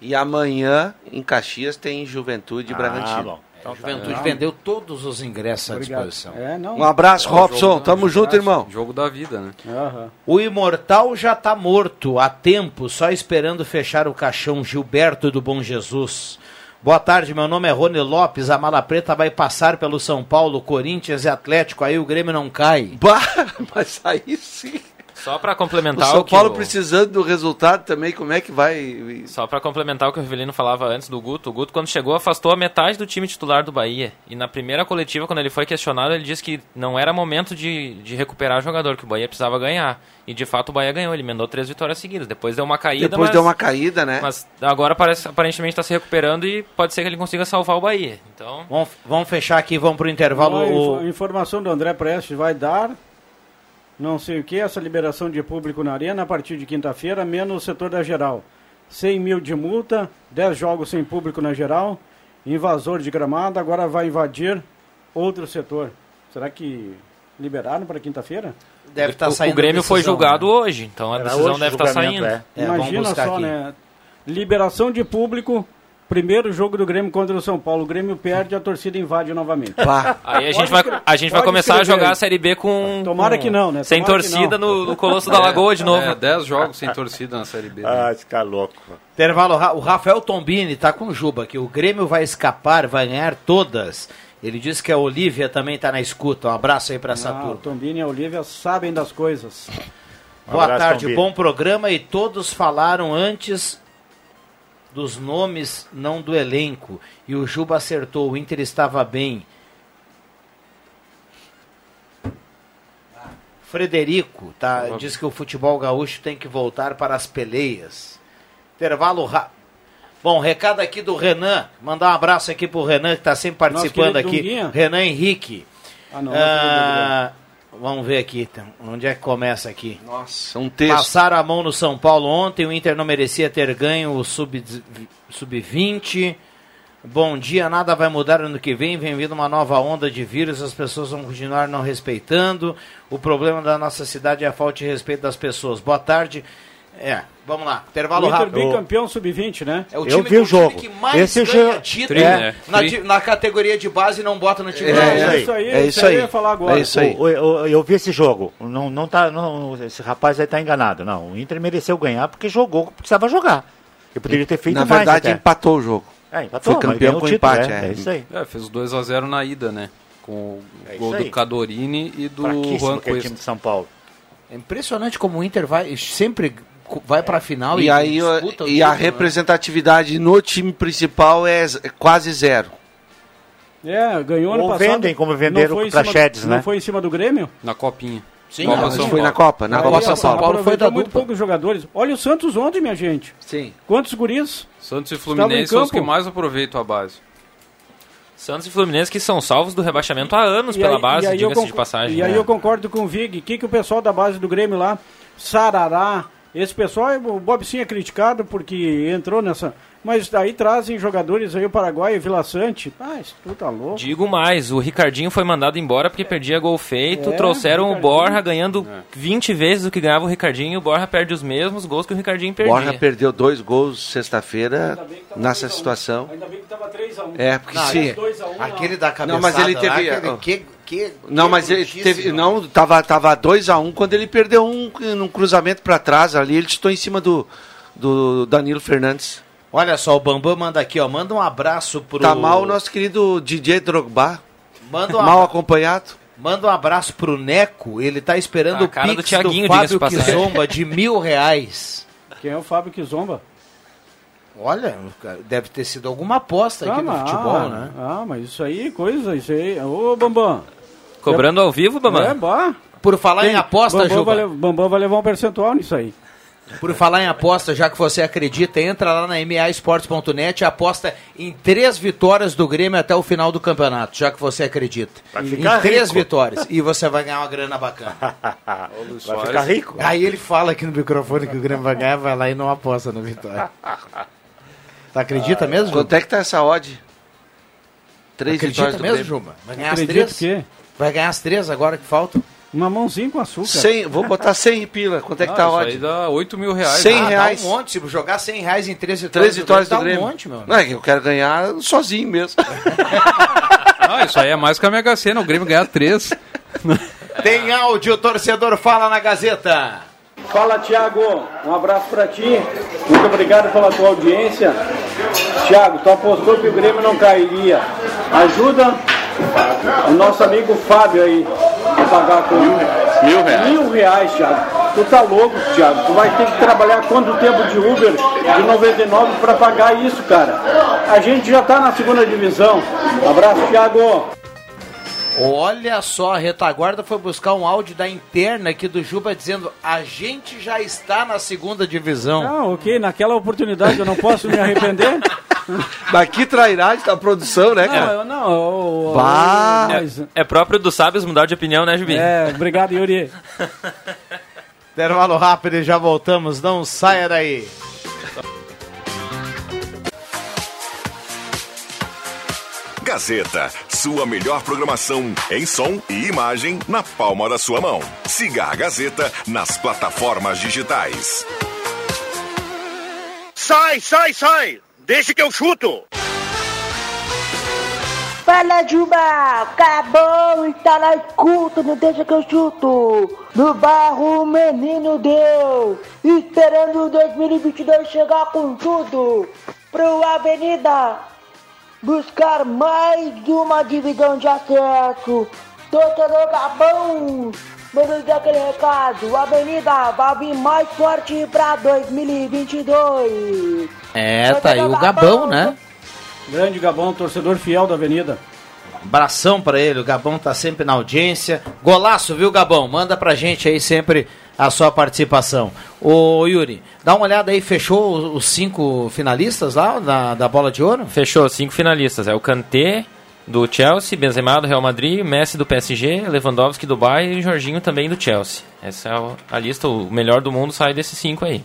e amanhã em Caxias tem Juventude e Bragantino. bom. Então, Juventude vendeu todos os ingressos à Obrigado. disposição. É, não. Um abraço, É o Robson. da- Tamo junto, irmão. Jogo da vida, né? Aham. O Imortal já tá morto há tempo, só esperando fechar o caixão Gilberto do Bom Jesus. Boa tarde, meu nome é Rony Lopes. A Mala Preta vai passar pelo São Paulo, Corinthians e Atlético. Aí o Grêmio não cai. Bah, [laughs] mas aí sim. Só pra O complementar São o que Paulo o- precisando do resultado também, como é que vai... Só pra complementar o que o Rivelino falava antes do Guto, o Guto quando chegou afastou a metade do time titular do Bahia. E na primeira coletiva, quando ele foi questionado, ele disse que não era momento de, de recuperar o jogador, que o Bahia precisava ganhar. E de fato o Bahia ganhou, ele emendou três vitórias seguidas. Depois deu uma caída, Depois mas, deu uma caída, né? mas agora parece, aparentemente está se recuperando e pode ser que ele consiga salvar o Bahia. Então, Vamos, vamos fechar aqui, vamos pro intervalo. Ó, O- info- informação do André Prestes vai dar não sei o que, essa liberação de público na arena a partir de quinta-feira, menos o setor da geral. 100 mil de multa, 10 jogos sem público na geral, invasor de gramado, agora vai invadir outro setor. Será que liberaram para quinta-feira? Deve estar o, saindo o Grêmio a foi decisão, julgado né? hoje, então a Era decisão deve estar julgamento, saindo. é. É, Imagina só, aqui. né? Liberação de público, primeiro jogo do Grêmio contra o São Paulo. O Grêmio perde, a torcida invade novamente. Bah. Aí a gente Pode vai, a gente vai começar a jogar a Série B com. Tomara com- que não, né? Sem Tomara que torcida no, no Colosso da Lagoa de novo. É, 10 jogos sem torcida na Série B. né? Ah, esse cara louco. Intervalo, o Rafael Tombini tá com o Juba aqui. O Grêmio vai escapar, vai ganhar todas. Ele disse que a Olivia também tá na escuta. Um abraço aí pra essa Ah, o turma. Tombini e a Olivia sabem das coisas. Boa abraço, tarde, Tombini. bom programa. E todos falaram antes dos nomes, não do elenco. E o Juba acertou, o Inter estava bem. Frederico tá, diz que o futebol gaúcho tem que voltar para as peleias. Intervalo rápido. Bom, recado aqui do Renan. Mandar um abraço aqui pro Renan, que está sempre participando aqui. Dunguinha. Renan Henrique. Ah, não. Ah, vamos ver aqui, então, onde é que começa aqui? Nossa, um texto. Passaram a mão no São Paulo ontem, o Inter não merecia ter ganho o sub- sub-20. Bom dia, nada vai mudar ano que vem, vem vindo uma nova onda de vírus, as pessoas vão continuar não respeitando. O problema da nossa cidade é a falta de respeito das pessoas. Boa tarde. É, vamos lá, intervalo o Inter rápido. bicampeão sub-20, né? É o Eu time, vi o time jogo. que mais Esse ganha jogo- título né? na, di- na categoria de base e não bota no time. É, é, base. isso aí, é isso aí eu ia falar agora. É isso aí. O- o- o- eu vi esse jogo. Não, não tá, não, esse rapaz aí tá enganado. Não, o Inter mereceu ganhar porque jogou, porque precisava jogar. Eu poderia ter feito Na mais verdade, até. empatou o jogo. É, empatou, foi campeão com o título, empate, É, é. é isso aí. É, fez 2 a 0 na ida, né? Com o É gol do. Cadorini e do Juan aquele time Cuesta. de São Paulo. É impressionante como o Inter vai sempre vai para a final e, E aí disputa o e a né? representatividade no time principal é z- quase zero. É, ganhou ano Ou passado. vendem como venderam Não foi em pra cima- Chedes, Não né? foi em cima do Grêmio? Na copinha. Sim, Copa não, São foi Paulo. na Copa, na Copa São Paulo. Paulo foi da muito dupla. poucos jogadores. Olha o Santos ontem, minha gente. Sim. Quantos guris? Santos e Fluminense são os que mais aproveitam a base. Santos e Fluminense que são salvos do rebaixamento há anos E pela aí- base, e aí eu diga-se de passagem. E aí né? eu concordo com o Vig. O que, que o pessoal da base do Grêmio lá, Sarará, esse pessoal, o Bob sim é criticado porque entrou nessa. Mas daí trazem jogadores aí, o Paraguai, o Vila Sante. Ah, isso tu tá louco. Digo mais, o Ricardinho foi mandado embora porque perdia gol feito, É, trouxeram o Ricardinho. Borra ganhando 20 vezes o que ganhava o Ricardinho, o Borra perde os mesmos gols que o Ricardinho perdia. Borja perdeu dois gols sexta-feira nessa 2 a 1. situação. Ainda bem que tava 3x1. É, porque Não, se... 2 a 1 Aquele da cabeçada Não, mas ele lá, teve- aquele- que, que, Não, que mas ele teve. Não, tava, tava 2x1 um, quando ele perdeu um num cruzamento pra trás ali. Ele estou em cima do, do Danilo Fernandes. Olha só, o Bambam manda aqui, ó. Manda um abraço pro. Tá mal o nosso querido DJ Drogba. Manda um, Mal acompanhado. manda um abraço pro Neco. Ele tá esperando A o cara do pix do, Thiaguinho, diga-se Fábio. Kizomba de mil reais. Quem é o Fábio que zomba? Olha, deve ter sido alguma aposta aqui no mas- futebol, ah, né? Ah, mas isso aí, coisa, isso aí. Ô, Bambam. Cobrando ao vivo, Bamã? É, bah. Por falar em aposta, Bambam Juba. vai, le- Bambam vai levar um percentual nisso aí. Por falar em aposta, já que você acredita, entra lá na maesportes.net e aposta em três vitórias do Grêmio até o final do campeonato, já que você acredita. Vai em ficar três rico. vitórias. E você vai ganhar uma grana bacana. [laughs] Vai ficar rico. Aí ele fala aqui no microfone que o Grêmio vai ganhar, vai lá e não aposta no Vitória. [laughs] Tu acredita mesmo? Quanto é que tá essa odd? Três Acredita vitórias do mesmo, Grêmio. Juba? Vai ganhar Acredito as três? que Vai ganhar as três agora que faltam? uma mãozinha com açúcar. 100, vou botar 100 pila. Quanto é que Ah, tá a isso odd? aí dá 8 mil reais. 100 ah, reais. Dá um monte. Se jogar 100 reais em três vitórias, Três vitórias do dá Grêmio. um monte, meu. Não é que eu quero ganhar sozinho mesmo. [laughs] Ah, isso aí é mais que a Mega Sena, o Grêmio ganhar 3. [laughs] Tem áudio, torcedor fala na Gazeta. Fala, Thiago. Um abraço pra ti. Muito obrigado pela tua audiência. Thiago, tu apostou que o Grêmio não cairia. Ajuda o nosso amigo Fábio aí a pagar com Mil reais. mil reais, Thiago. Tu tá louco, Thiago. Tu vai ter que trabalhar quanto tempo de Uber de 99 pra pagar isso, cara. A gente já tá na segunda divisão. Abraço, Thiago. Olha só, a retaguarda foi buscar um áudio da interna aqui do Juba dizendo a gente já está na segunda divisão. Ah, ok. Naquela oportunidade eu não posso me arrepender. [laughs] Daqui trairagem da produção, né, Não, cara? eu não. eu- eu- mas- É próprio dos sábios mudar de opinião, né, Jubi? É, obrigado, Yuri. [laughs] Intervalo rápido e já voltamos, não saia daí. Gazeta, sua melhor programação em som e imagem na palma da sua mão. Siga a Gazeta nas plataformas digitais. Sai, sai, sai! Deixa que eu chuto! Fala, Juba! Acabou e tá na escuta, não deixa que eu chuto! No barro o menino deu, esperando 2022 chegar com tudo pro Avenida buscar mais uma divisão de acesso. Torcedor Gabão, vamos dar aquele recado. Avenida vai vir mais forte pra 2022. É, tá aí o Gabão, né? Grande Gabão, torcedor fiel da Avenida. Abração pra ele, o Gabão tá sempre na audiência. Golaço, viu, Gabão? Manda pra gente aí sempre a sua participação. Ô Yuri, dá uma olhada aí, fechou os- cinco finalistas lá da, da bola de ouro? Fechou, cinco finalistas. É o Kanté do Chelsea, Benzema do Real Madrid, Messi do PSG, Lewandowski do Bayern e Jorginho também do Chelsea. Essa é a lista, o melhor do mundo sai desses cinco aí.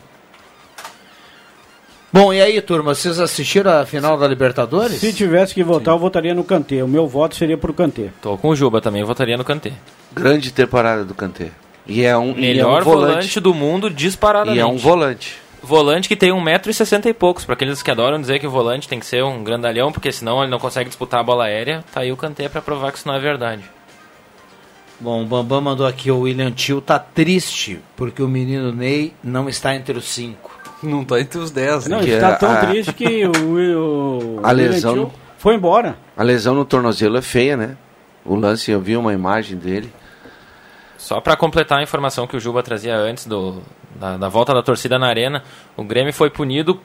Bom, e aí, turma, vocês assistiram a final da Libertadores? Se tivesse que votar, eu votaria no Kanté. O meu voto seria pro Kanté. Tô com o Juba também, eu votaria no Kanté. Grande temporada do Kanté. E é um, e é Melhor um volante. volante. do mundo disparadamente. E é um volante. Volante que tem 1,60m e poucos. Pra aqueles que adoram dizer que o volante tem que ser um grandalhão, porque senão ele não consegue disputar a bola aérea, tá aí o Kanté pra provar que isso não é verdade. Bom, o Bambam mandou aqui, o William Tio tá triste, porque o menino Ney não está entre os cinco. Não tá entre os 10, Não, Que ele tá a- tão a- triste que o, o, [laughs] A lesão- William Tio foi embora. A lesão no tornozelo é feia, né? O lance, eu vi uma imagem dele. Só para completar a informação que o Juba trazia antes do, da, da volta da torcida na arena, o Grêmio foi punido,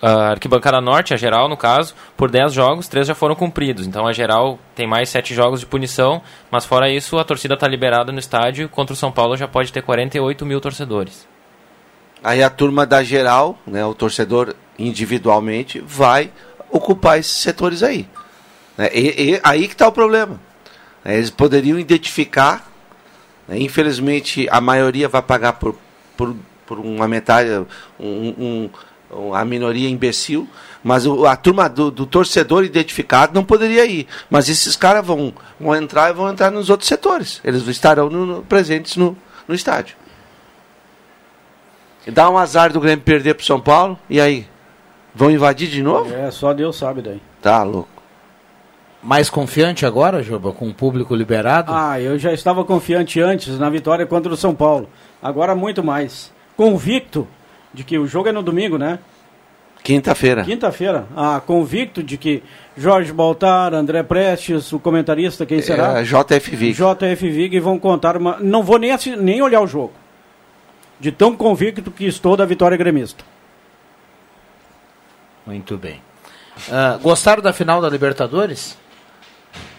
a arquibancada norte, a geral no caso, por 10 jogos, 3 já foram cumpridos. Então a geral tem mais 7 jogos de punição, mas fora isso a torcida está liberada no estádio, contra o São Paulo já pode ter 48 mil torcedores. Aí a turma da geral, né, o torcedor individualmente, vai ocupar esses setores aí. Né, e, e- aí que está o problema. Eles poderiam identificar, infelizmente a maioria vai pagar por, por, por uma metade, um, um- a minoria imbecil, mas o- a turma do, do torcedor identificado não poderia ir. Mas esses caras vão, vão entrar e vão entrar nos outros setores. Eles estarão no- no- presentes no, no estádio. Dá um azar do Grêmio perder pro São Paulo, e aí? Vão invadir de novo? É, só Deus sabe daí. Tá louco. Mais confiante agora, Juba, com o público liberado? Ah, eu já estava confiante antes na vitória contra o São Paulo. Agora muito mais. Convicto de que o jogo é no domingo, né? Quinta-feira. Quinta-feira. Ah, convicto de que Jorge Baltar, André Prestes, o comentarista, quem será? É, JF Vig. JF Vig vão contar uma. Não vou nem, nem olhar o jogo. De tão convicto que estou da vitória gremista. Muito bem. Ah, gostaram da final da Libertadores?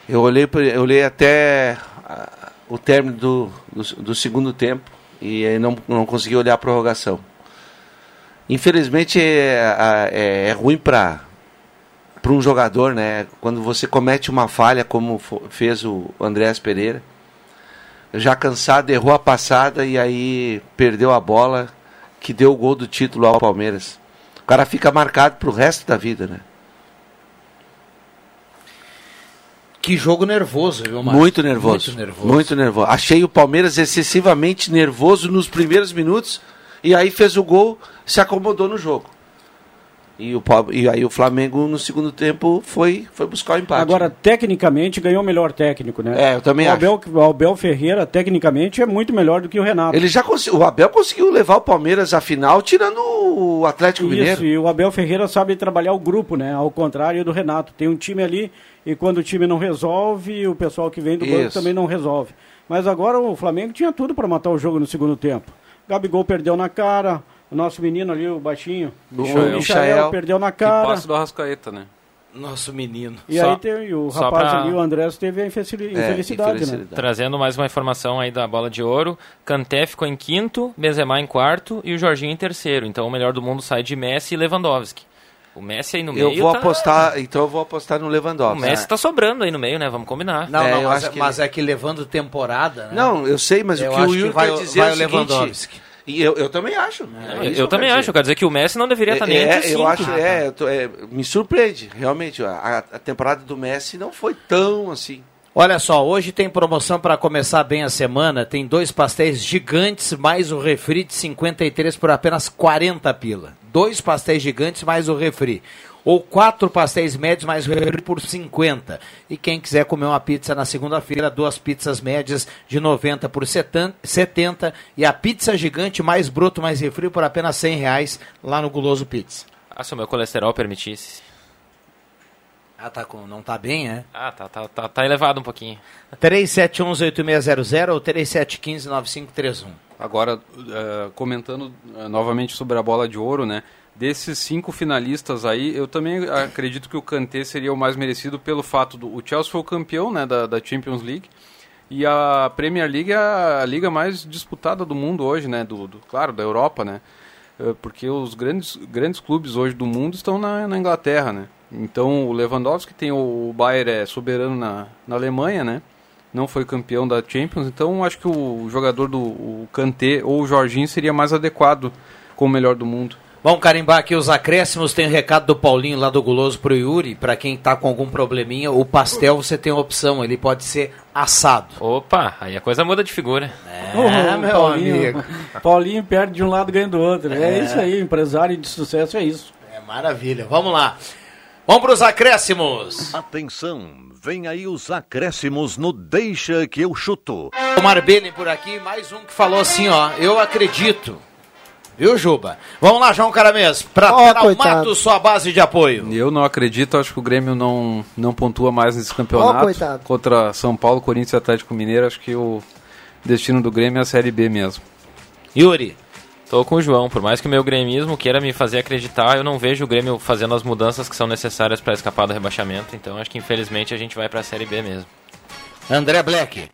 Eu olhei, eu olhei até ah, o término do, do, do segundo tempo e aí não, não consegui olhar a prorrogação. Infelizmente é, é, é ruim para para um jogador, né? Quando você comete uma falha como fez o Andréas Pereira, já cansado, errou a passada e aí perdeu a bola que deu o gol do título ao Palmeiras. O cara fica marcado pro resto da vida, né? Que jogo nervoso, viu, Márcio? Muito nervoso. Muito nervoso. Muito nervoso. Achei o Palmeiras excessivamente nervoso nos primeiros minutos e aí fez o gol, se acomodou no jogo. E, o, e aí o Flamengo no segundo tempo foi, foi buscar o empate. Agora, tecnicamente, ganhou o melhor técnico, né? É, eu também o acho. Abel, o Abel Ferreira, tecnicamente, é muito melhor do que o Renato. Ele já conseguiu, o Abel conseguiu levar o Palmeiras à final tirando o Atlético Isso, Mineiro. e o Abel Ferreira sabe trabalhar o grupo, né? Ao contrário do Renato. Tem um time ali e quando o time não resolve, o pessoal que vem do banco Isso. também não resolve. Mas agora o Flamengo tinha tudo para matar o jogo no segundo tempo. Gabigol perdeu na cara, o nosso menino ali, o baixinho, O Michael, Michael. perdeu na cara. passe do Arrascaeta, né? Nosso menino. E Só- aí tem, o rapaz pra- ali, o Andrés, teve a infelici- É, infelicidade, né? infelicidade. Trazendo mais uma informação aí da bola de ouro. Kanté ficou em quinto, Benzema em quarto e o Jorginho em terceiro. Então o melhor do mundo sai de Messi e Lewandowski. O Messi aí no Eu meio. vou tá- apostar, então eu vou apostar no O Lewandowski. Messi tá sobrando aí no meio, né? Vamos combinar. Não, É, não, eu mas, acho que mas é que levando temporada, né? Não, eu sei, mas Eu o que acho o que Yuri vai quer o- dizer vai é o o seguinte... Lewandowski. E eu, eu também acho. Eu, É eu que também quero acho, dizer. quer dizer que o Messi não deveria estar nem É, entre os eu acho, é, eu tô- é, me surpreende, realmente. A, a temporada do Messi não foi tão assim. Olha só, hoje tem promoção para começar bem a semana. Tem dois pastéis gigantes mais o refri de 53 por apenas 40 pila. Dois pastéis gigantes mais o refri. Ou quatro pastéis médios mais o refri por 50. E quem quiser comer uma pizza na segunda-feira, duas pizzas médias de 90 por 70, 70 e a pizza gigante mais broto mais refri por apenas 100 reais lá no Guloso Pizza. Ah, se o meu colesterol permitisse. Ah, tá com, não tá bem, é? Ah, tá, tá, tá, tá elevado um pouquinho. 3711-8600 ou 3715-9531. Agora, eh, comentando eh, novamente sobre a bola de ouro, né? Desses cinco finalistas aí, eu também acredito que o Kanté seria o mais merecido pelo fato do o Chelsea foi o campeão né, da, da Champions League e a Premier League é a liga mais disputada do mundo hoje, né? Do, do- claro, da Europa, né? Eh, Porque os grandes, grandes clubes hoje do mundo estão na, na Inglaterra, né? Então o Lewandowski tem o, o Bayern é soberano na, na Alemanha, né? Não foi campeão da Champions, então acho que o jogador do o Kanté ou o Jorginho seria mais adequado como o melhor do mundo. Vamos carimbar aqui os acréscimos. Tem um recado do Paulinho lá do Guloso pro Yuri. Pra quem tá com algum probleminha, o pastel você tem a opção. Ele pode ser assado. Opa, aí a coisa muda de figura. É, meu Paulinho, amigo. Paulinho perde de um lado e ganha do outro. É. isso aí, empresário de sucesso é isso. É maravilha. Vamos lá. Vamos pros acréscimos. Atenção, vem aí os acréscimos no Deixa que eu chuto. O Marbelli por aqui, mais um que falou assim, ó. Eu acredito. Viu, Juba? Vamos lá, João Caramês. Pra Ó, Traumato, sua base de apoio. Eu não acredito, acho que o Grêmio não, não pontua mais nesse campeonato. Coitado. Contra São Paulo, Corinthians e Atlético Mineiro, acho que o destino do Grêmio é a Série B mesmo. Yuri. Tô com o João, por mais que o meu gremismo queira me fazer acreditar, eu não vejo o Grêmio fazendo as mudanças que são necessárias para escapar do rebaixamento, então acho que infelizmente a gente vai para a Série B mesmo. André Black.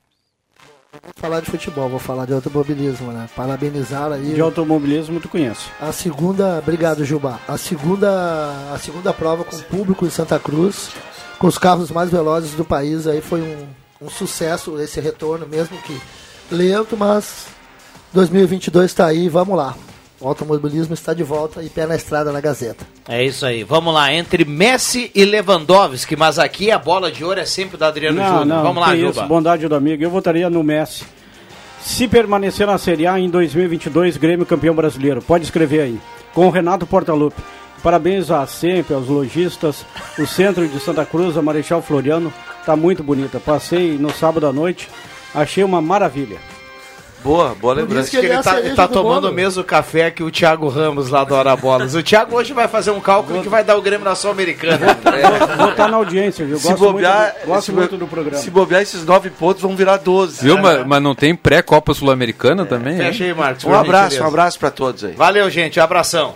Vou falar de futebol, vou falar de automobilismo, né? Parabenizar aí. De automobilismo tu conhece. A segunda, obrigado Gilbar. A segunda, a segunda prova com público em Santa Cruz, com os carros mais velozes do país, aí foi um, um sucesso esse retorno, mesmo que lento, mas 2022 está aí, vamos lá. O automobilismo está de volta e pé na estrada na Gazeta. É isso aí. Vamos lá. Entre Messi e Lewandowski, mas aqui a bola de ouro é sempre do Adriano Não, Júnior. não, Vamos lá, que Juba. isso, bondade do amigo. Eu votaria no Messi. Se permanecer na Série A em 2022, Grêmio campeão brasileiro. Pode escrever aí. Com o Renato Portaluppi. Parabéns a sempre, aos lojistas. O centro de Santa Cruz, a Marechal Floriano, tá muito bonita. Passei no sábado à noite, achei uma maravilha. Boa, boa lembrança. que ele é tá, cereja tá do tomando bolo. o mesmo café que o Thiago Ramos lá do Hora Bolas. O Thiago hoje vai fazer um cálculo que vai dar o Grêmio na Sul-Americana. Vou estar na audiência, viu? Se Gosto, bobear, muito, do- gosto se, muito do programa. se bobear, esses nove pontos vão virar 12. Viu? Mas, mas não tem pré-Copa Sul-Americana também? né? Fecha aí, Marcos. Um abraço, gentileza. um abraço para todos aí. Valeu, gente. Um abração.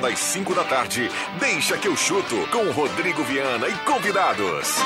Das 5 da tarde, deixa que eu chuto com Rodrigo Viana e convidados.